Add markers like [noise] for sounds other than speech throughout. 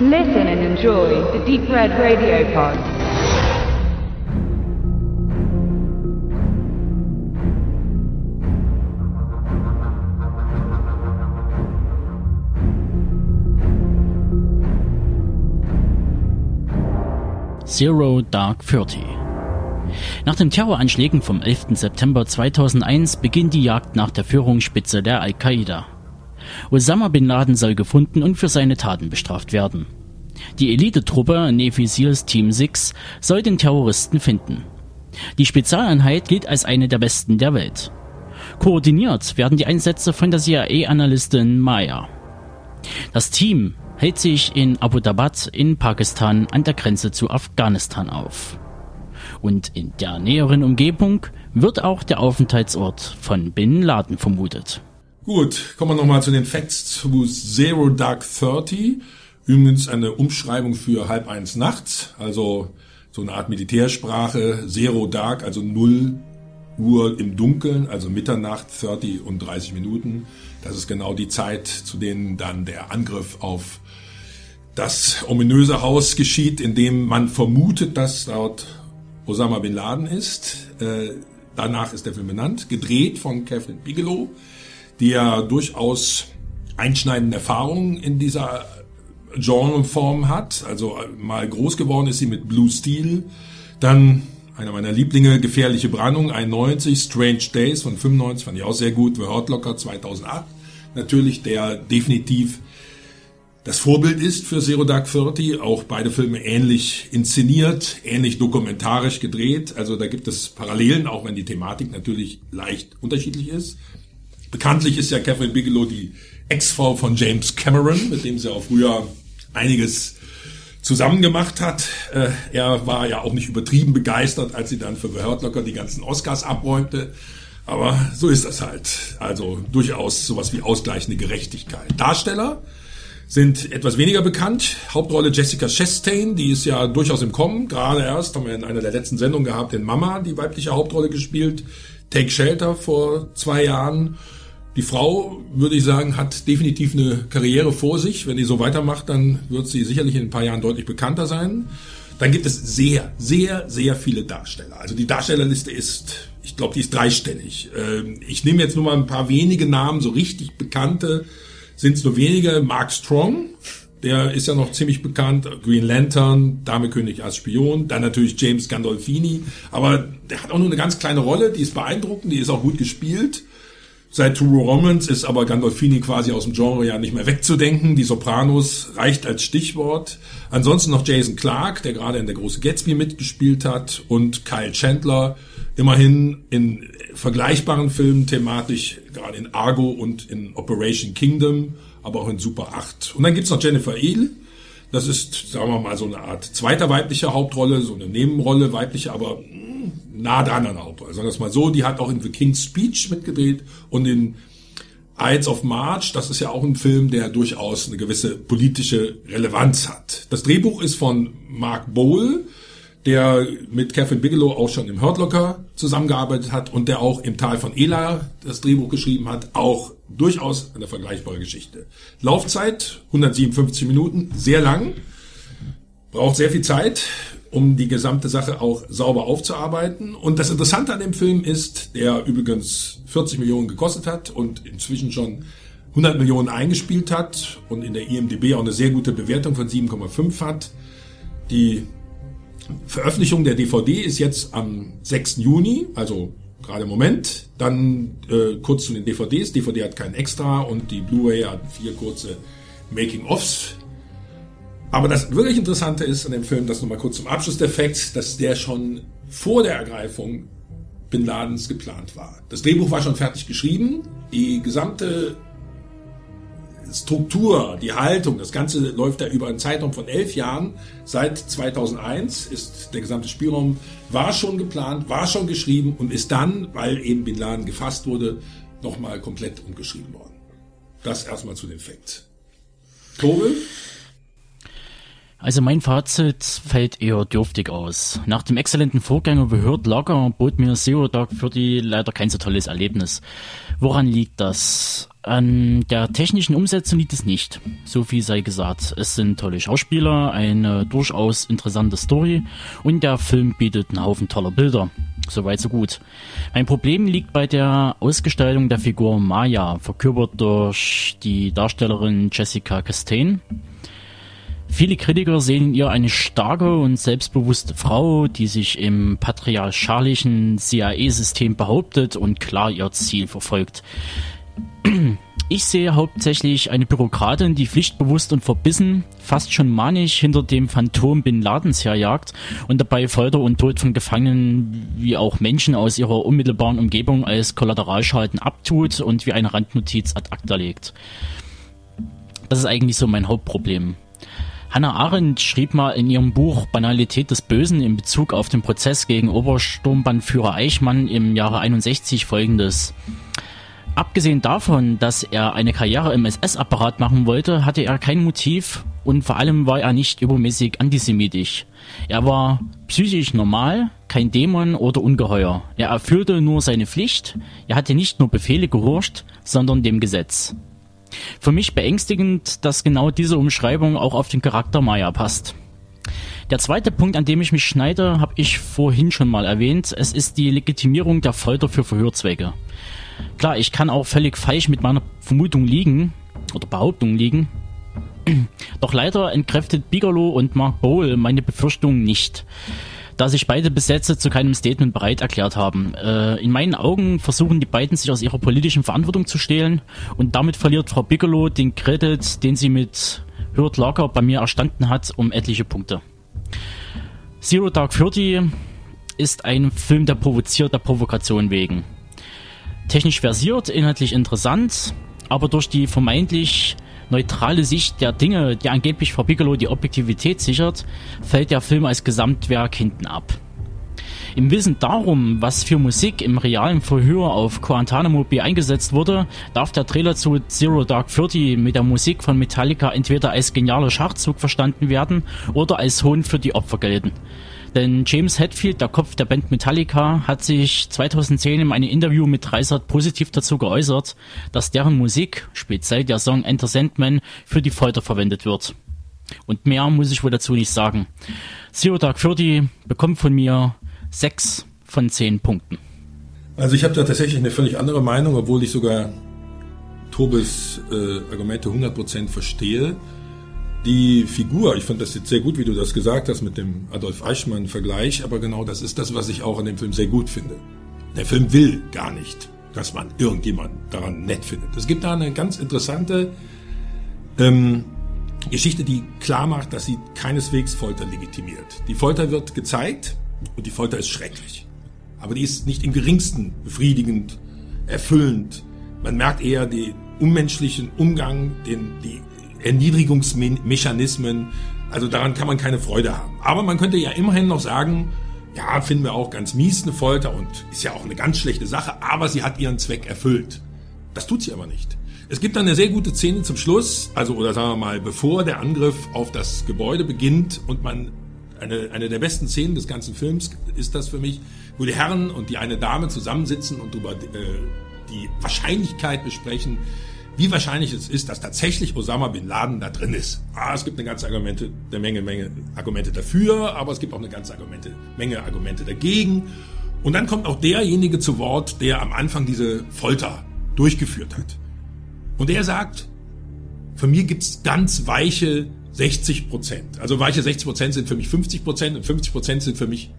Listen and enjoy the Deep Red Radio Pod. Zero Dark Thirty. Nach den Terroranschlägen vom 11. September 2001 beginnt die Jagd nach der Führungsspitze der Al-Qaida. Osama bin Laden soll gefunden und für seine Taten bestraft werden. Die Elitetruppe Navy SEALs Team 6 soll den Terroristen finden. Die Spezialeinheit gilt als eine der besten der Welt. Koordiniert werden die Einsätze von der CIA-Analystin Maya. Das Team hält sich in Abu Dhabat in Pakistan an der Grenze zu Afghanistan auf. Und in der näheren Umgebung wird auch der Aufenthaltsort von Bin Laden vermutet. Gut, kommen wir nochmal zu den Facts zu Zero Dark Thirty. Übrigens eine Umschreibung für halb eins nachts, also so eine Art Militärsprache. Zero Dark, also null Uhr im Dunkeln, also Mitternacht, 30 und 30 Minuten. Das ist genau die Zeit, zu denen dann der Angriff auf das ominöse Haus geschieht, in dem man vermutet, dass dort Osama bin Laden ist. Äh, danach ist der Film benannt, gedreht von Catherine Bigelow die ja durchaus einschneidende Erfahrungen in dieser Genreform hat. Also mal groß geworden ist sie mit Blue Steel, dann einer meiner Lieblinge, Gefährliche Brandung, 91, Strange Days von 95, fand ich auch sehr gut, The Hurt Locker 2008. Natürlich, der definitiv das Vorbild ist für Zero Dark Thirty. Auch beide Filme ähnlich inszeniert, ähnlich dokumentarisch gedreht. Also da gibt es Parallelen, auch wenn die Thematik natürlich leicht unterschiedlich ist. Bekanntlich ist ja Catherine Bigelow die Ex-Frau von James Cameron, mit dem sie auch früher einiges zusammen gemacht hat. Äh, er war ja auch nicht übertrieben begeistert, als sie dann für The Hurt Locker die ganzen Oscars abräumte. Aber so ist das halt. Also durchaus sowas wie ausgleichende Gerechtigkeit. Darsteller sind etwas weniger bekannt. Hauptrolle Jessica Chastain, die ist ja durchaus im Kommen. Gerade erst haben wir in einer der letzten Sendungen gehabt, in Mama die weibliche Hauptrolle gespielt. Take Shelter vor zwei Jahren. Die Frau, würde ich sagen, hat definitiv eine Karriere vor sich. Wenn die so weitermacht, dann wird sie sicherlich in ein paar Jahren deutlich bekannter sein. Dann gibt es sehr, sehr, sehr viele Darsteller. Also die Darstellerliste ist, ich glaube, die ist dreistellig. Ähm, ich nehme jetzt nur mal ein paar wenige Namen, so richtig bekannte sind es nur wenige. Mark Strong, der ist ja noch ziemlich bekannt. Green Lantern, Dame König als Spion. Dann natürlich James Gandolfini. Aber der hat auch nur eine ganz kleine Rolle. Die ist beeindruckend, die ist auch gut gespielt. Seit True Romance ist aber Gandolfini quasi aus dem Genre ja nicht mehr wegzudenken. Die Sopranos reicht als Stichwort. Ansonsten noch Jason Clark, der gerade in der große Gatsby mitgespielt hat und Kyle Chandler, immerhin in vergleichbaren Filmen thematisch, gerade in Argo und in Operation Kingdom, aber auch in Super 8. Und dann gibt's noch Jennifer Eel, das ist, sagen wir mal, so eine Art zweiter weiblicher Hauptrolle, so eine Nebenrolle, weibliche, aber nah dran an der Hauptrolle. Sagen wir es mal so, die hat auch in The King's Speech mitgedreht und in Ides of March, das ist ja auch ein Film, der durchaus eine gewisse politische Relevanz hat. Das Drehbuch ist von Mark Bowl, der mit Catherine Bigelow auch schon im Hurt Locker zusammengearbeitet hat und der auch im Tal von Ela das Drehbuch geschrieben hat, auch durchaus eine vergleichbare Geschichte. Laufzeit 157 Minuten, sehr lang, braucht sehr viel Zeit um die gesamte Sache auch sauber aufzuarbeiten. Und das Interessante an dem Film ist, der übrigens 40 Millionen gekostet hat und inzwischen schon 100 Millionen eingespielt hat und in der IMDB auch eine sehr gute Bewertung von 7,5 hat. Die Veröffentlichung der DVD ist jetzt am 6. Juni, also gerade im Moment. Dann äh, kurz zu den DVDs. DVD hat kein Extra und die Blu-ray hat vier kurze Making-ofs aber das wirklich Interessante ist an dem Film, das nochmal kurz zum Abschluss der Facts, dass der schon vor der Ergreifung Bin Ladens geplant war. Das Drehbuch war schon fertig geschrieben. Die gesamte Struktur, die Haltung, das Ganze läuft da über einen Zeitraum von elf Jahren. Seit 2001 ist der gesamte Spielraum, war schon geplant, war schon geschrieben und ist dann, weil eben Bin Laden gefasst wurde, nochmal komplett umgeschrieben worden. Das erstmal zu den Facts. Tobe? Also mein Fazit fällt eher dürftig aus. Nach dem exzellenten Vorgänger Hurt Locker bot mir Zero Dark für die leider kein so tolles Erlebnis. Woran liegt das? An der technischen Umsetzung liegt es nicht. So viel sei gesagt. Es sind tolle Schauspieler, eine durchaus interessante Story und der Film bietet einen Haufen toller Bilder. Soweit so gut. Mein Problem liegt bei der Ausgestaltung der Figur Maya, verkörpert durch die Darstellerin Jessica Chastain. Viele Kritiker sehen in ihr eine starke und selbstbewusste Frau, die sich im patriarchalischen CIA-System behauptet und klar ihr Ziel verfolgt. Ich sehe hauptsächlich eine Bürokratin, die pflichtbewusst und verbissen, fast schon manisch hinter dem Phantom Bin Ladens herjagt und dabei Folter und Tod von Gefangenen wie auch Menschen aus ihrer unmittelbaren Umgebung als Kollateralschaden abtut und wie eine Randnotiz ad acta legt. Das ist eigentlich so mein Hauptproblem. Hannah Arendt schrieb mal in ihrem Buch Banalität des Bösen in Bezug auf den Prozess gegen Obersturmbannführer Eichmann im Jahre 61 folgendes. Abgesehen davon, dass er eine Karriere im SS-Apparat machen wollte, hatte er kein Motiv und vor allem war er nicht übermäßig antisemitisch. Er war psychisch normal, kein Dämon oder Ungeheuer. Er erfüllte nur seine Pflicht, er hatte nicht nur Befehle gehorcht, sondern dem Gesetz. Für mich beängstigend, dass genau diese Umschreibung auch auf den Charakter Maya passt. Der zweite Punkt, an dem ich mich schneide, habe ich vorhin schon mal erwähnt. Es ist die Legitimierung der Folter für Verhörzwecke. Klar, ich kann auch völlig falsch mit meiner Vermutung liegen oder Behauptung liegen. [clears throat] Doch leider entkräftet Bigelow und Mark Bowl meine Befürchtungen nicht, da sich beide Besetzer zu keinem Statement bereit erklärt haben. Äh, in meinen Augen versuchen die beiden sich aus ihrer politischen Verantwortung zu stehlen und damit verliert Frau Bigelow den Credit, den sie mit Hurt Locker bei mir erstanden hat, um etliche Punkte. Zero Dark Thirty ist ein Film, der provoziert der Provokation wegen. Technisch versiert, inhaltlich interessant, aber durch die vermeintlich neutrale Sicht der Dinge, die angeblich Frau Bigelow die Objektivität sichert, fällt der Film als Gesamtwerk hinten ab. Im Wissen darum, was für Musik im realen Verhör auf Guantanamo Bay eingesetzt wurde, darf der Trailer zu Zero Dark Thirty mit der Musik von Metallica entweder als genialer Schachzug verstanden werden oder als Hohn für die Opfer gelten. Denn James Hetfield, der Kopf der Band Metallica, hat sich 2010 in einem Interview mit Dreisat positiv dazu geäußert, dass deren Musik, speziell der Song Enter Sandman, für die Folter verwendet wird. Und mehr muss ich wohl dazu nicht sagen. Zero Dark Thirty bekommt von mir 6 von 10 Punkten. Also ich habe da tatsächlich eine völlig andere Meinung, obwohl ich sogar Tobes äh, Argumente 100% verstehe die Figur, ich fand das jetzt sehr gut, wie du das gesagt hast mit dem Adolf Eichmann-Vergleich, aber genau das ist das, was ich auch an dem Film sehr gut finde. Der Film will gar nicht, dass man irgendjemanden daran nett findet. Es gibt da eine ganz interessante ähm, Geschichte, die klar macht, dass sie keineswegs Folter legitimiert. Die Folter wird gezeigt und die Folter ist schrecklich. Aber die ist nicht im geringsten befriedigend, erfüllend. Man merkt eher den unmenschlichen Umgang, den, die Erniedrigungsmechanismen. Also daran kann man keine Freude haben. Aber man könnte ja immerhin noch sagen, ja, finden wir auch ganz mies eine Folter und ist ja auch eine ganz schlechte Sache, aber sie hat ihren Zweck erfüllt. Das tut sie aber nicht. Es gibt dann eine sehr gute Szene zum Schluss, also oder sagen wir mal, bevor der Angriff auf das Gebäude beginnt und man eine, eine der besten Szenen des ganzen Films ist das für mich, wo die Herren und die eine Dame zusammensitzen und über äh, die Wahrscheinlichkeit besprechen, wie wahrscheinlich es ist, dass tatsächlich Osama bin Laden da drin ist. Ah, es gibt eine ganze Argumente, eine Menge, Menge Argumente dafür, aber es gibt auch eine ganze Argumente, Menge Argumente dagegen. Und dann kommt auch derjenige zu Wort, der am Anfang diese Folter durchgeführt hat. Und er sagt, für mir gibt's ganz weiche 60 Prozent. Also weiche 60 Prozent sind für mich 50 Prozent und 50 Prozent sind für mich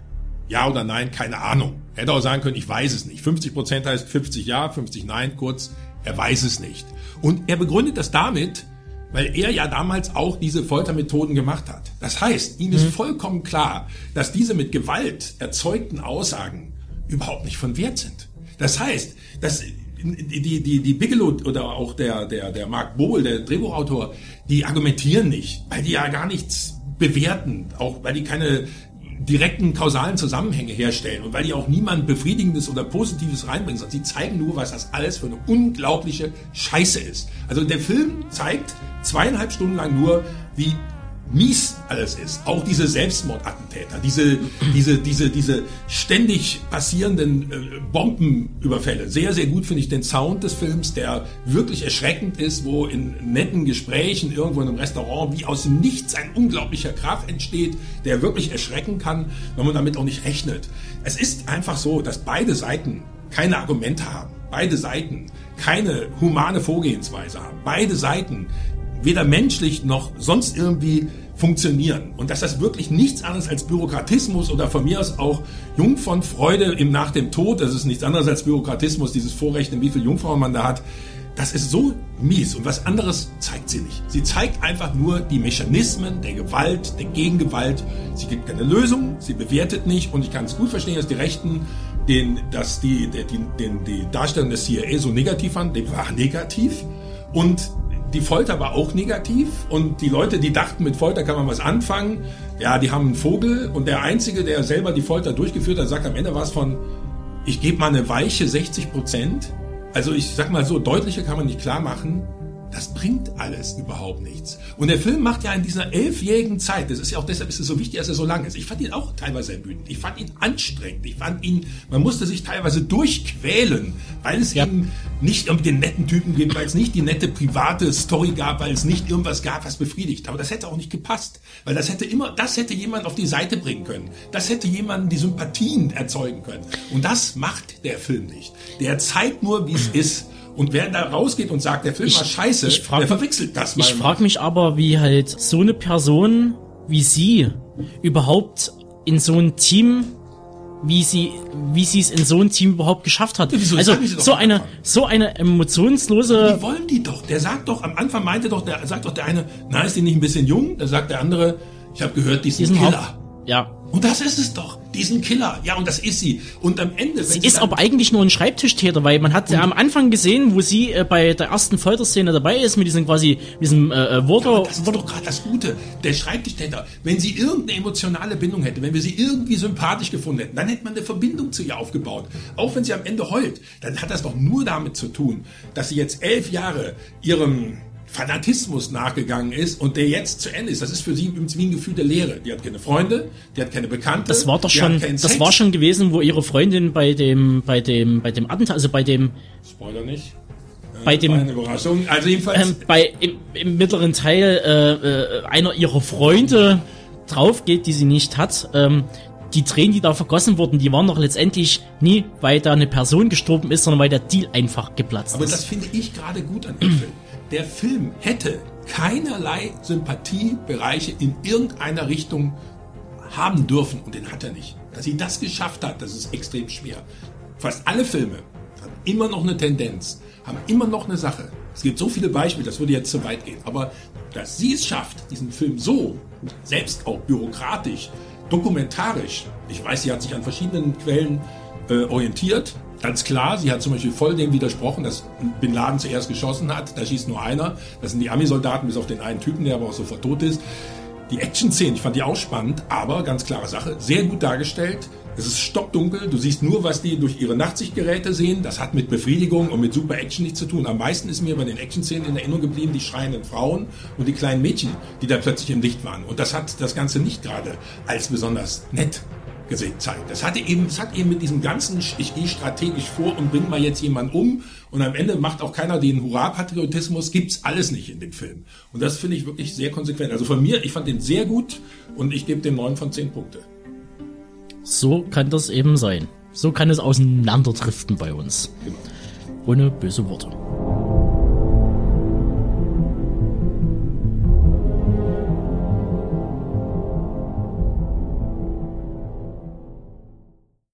ja oder nein, keine Ahnung. Hätte auch sagen können, ich weiß es nicht. 50 Prozent heißt 50 ja, 50 nein, kurz, er weiß es nicht. Und er begründet das damit, weil er ja damals auch diese Foltermethoden gemacht hat. Das heißt, ihm ist mhm. vollkommen klar, dass diese mit Gewalt erzeugten Aussagen überhaupt nicht von Wert sind. Das heißt, dass die, die, die Bigelow oder auch der, der, der Mark Bohl, der Drehbuchautor, die argumentieren nicht, weil die ja gar nichts bewerten, auch weil die keine direkten kausalen Zusammenhänge herstellen und weil die auch niemand Befriedigendes oder Positives reinbringen, sondern sie zeigen nur, was das alles für eine unglaubliche Scheiße ist. Also der Film zeigt zweieinhalb Stunden lang nur, wie mies alles ist. Auch diese Selbstmordattentäter, diese, diese, diese, diese ständig passierenden äh, Bombenüberfälle. Sehr, sehr gut finde ich den Sound des Films, der wirklich erschreckend ist, wo in netten Gesprächen irgendwo in einem Restaurant wie aus dem Nichts ein unglaublicher Krach entsteht, der wirklich erschrecken kann, wenn man damit auch nicht rechnet. Es ist einfach so, dass beide Seiten keine Argumente haben. Beide Seiten keine humane Vorgehensweise haben. Beide Seiten weder menschlich noch sonst irgendwie funktionieren. Und dass das wirklich nichts anderes als Bürokratismus oder von mir aus auch Jung von Freude im Nach dem Tod, das ist nichts anderes als Bürokratismus, dieses Vorrechnen, wie viele Jungfrauen man da hat, das ist so mies und was anderes zeigt sie nicht. Sie zeigt einfach nur die Mechanismen der Gewalt, der Gegengewalt. Sie gibt keine Lösung, sie bewertet nicht und ich kann es gut verstehen, dass die Rechten den, dass die, die, den, die Darstellung des CIA so negativ fanden. Die war negativ und die Folter war auch negativ und die Leute, die dachten, mit Folter kann man was anfangen, ja, die haben einen Vogel und der Einzige, der selber die Folter durchgeführt hat, sagt am Ende was von, ich gebe mal eine weiche 60 Prozent. Also ich sag mal so, deutlicher kann man nicht klar machen, das bringt alles überhaupt nichts. Und der Film macht ja in dieser elfjährigen Zeit, das ist ja auch deshalb ist es so wichtig, dass er so lang ist. Ich fand ihn auch teilweise ermüdend. Ich fand ihn anstrengend. Ich fand ihn, man musste sich teilweise durchquälen, weil es ja. eben nicht irgendwie den netten Typen gibt, weil es nicht die nette private Story gab, weil es nicht irgendwas gab, was befriedigt. Aber das hätte auch nicht gepasst, weil das hätte immer, das hätte jemand auf die Seite bringen können. Das hätte jemanden die Sympathien erzeugen können. Und das macht der Film nicht. Der zeigt nur, wie es [clears throat] ist. Und wer da rausgeht und sagt, der Film ich, war scheiße, ich frag, der verwechselt das mal. Ich frage mich aber, wie halt so eine Person wie sie überhaupt in so ein Team wie sie wie sie es in so ein Team überhaupt geschafft hat. Ja, also so eine so eine emotionslose. Wie wollen die doch? Der sagt doch am Anfang meinte doch der sagt doch der eine, na ist die nicht ein bisschen jung? Da sagt der andere, ich habe gehört, die ist ein Killer. Ja. Und das ist es doch, diesen Killer. Ja, und das ist sie. Und am Ende. Sie ist aber eigentlich nur ein Schreibtischtäter, weil man hat ja am Anfang gesehen, wo sie äh, bei der ersten Folterszene dabei ist, mit diesem quasi, diesem äh, äh Wort. Ja, das ist doch gerade das Gute. Der Schreibtischtäter, wenn sie irgendeine emotionale Bindung hätte, wenn wir sie irgendwie sympathisch gefunden hätten, dann hätte man eine Verbindung zu ihr aufgebaut. Auch wenn sie am Ende heult, dann hat das doch nur damit zu tun, dass sie jetzt elf Jahre ihrem Fanatismus nachgegangen ist und der jetzt zu Ende ist. Das ist für sie wie ein Gefühl der Leere. Die hat keine Freunde, die hat keine Bekannte. Das war doch schon, das war schon gewesen, wo ihre Freundin bei dem, bei dem, bei dem Attentat, also bei dem. Spoiler nicht. Bei dem, eine Überraschung. Also jedenfalls. Ähm, bei, im, im, mittleren Teil äh, äh, einer ihrer Freunde drauf geht, die sie nicht hat. Ähm, die Tränen, die da vergossen wurden, die waren doch letztendlich nie, weil da eine Person gestorben ist, sondern weil der Deal einfach geplatzt Aber ist. Aber das finde ich gerade gut an dem Film der Film hätte keinerlei Sympathiebereiche in irgendeiner Richtung haben dürfen und den hat er nicht. Dass sie das geschafft hat, das ist extrem schwer. Fast alle Filme haben immer noch eine Tendenz, haben immer noch eine Sache. Es gibt so viele Beispiele, das würde jetzt zu weit gehen. Aber dass sie es schafft, diesen Film so, selbst auch bürokratisch, dokumentarisch, ich weiß, sie hat sich an verschiedenen Quellen äh, orientiert, Ganz klar, sie hat zum Beispiel voll dem widersprochen, dass Bin Laden zuerst geschossen hat. Da schießt nur einer. Das sind die Ami-Soldaten, bis auf den einen Typen, der aber auch sofort tot ist. Die Action-Szenen, ich fand die auch spannend, aber ganz klare Sache, sehr gut dargestellt. Es ist stockdunkel, du siehst nur, was die durch ihre Nachtsichtgeräte sehen. Das hat mit Befriedigung und mit super Action nichts zu tun. Am meisten ist mir bei den Action-Szenen in Erinnerung geblieben die schreienden Frauen und die kleinen Mädchen, die da plötzlich im Licht waren. Und das hat das Ganze nicht gerade als besonders nett gezeigt. Das hatte eben, das hat eben mit diesem ganzen, ich gehe strategisch vor und bringe mal jetzt jemanden um und am Ende macht auch keiner den Hurra-Patriotismus, gibt's alles nicht in dem Film. Und das finde ich wirklich sehr konsequent. Also von mir, ich fand den sehr gut und ich gebe dem 9 von 10 Punkte. So kann das eben sein. So kann es auseinanderdriften bei uns. Genau. Ohne böse Worte.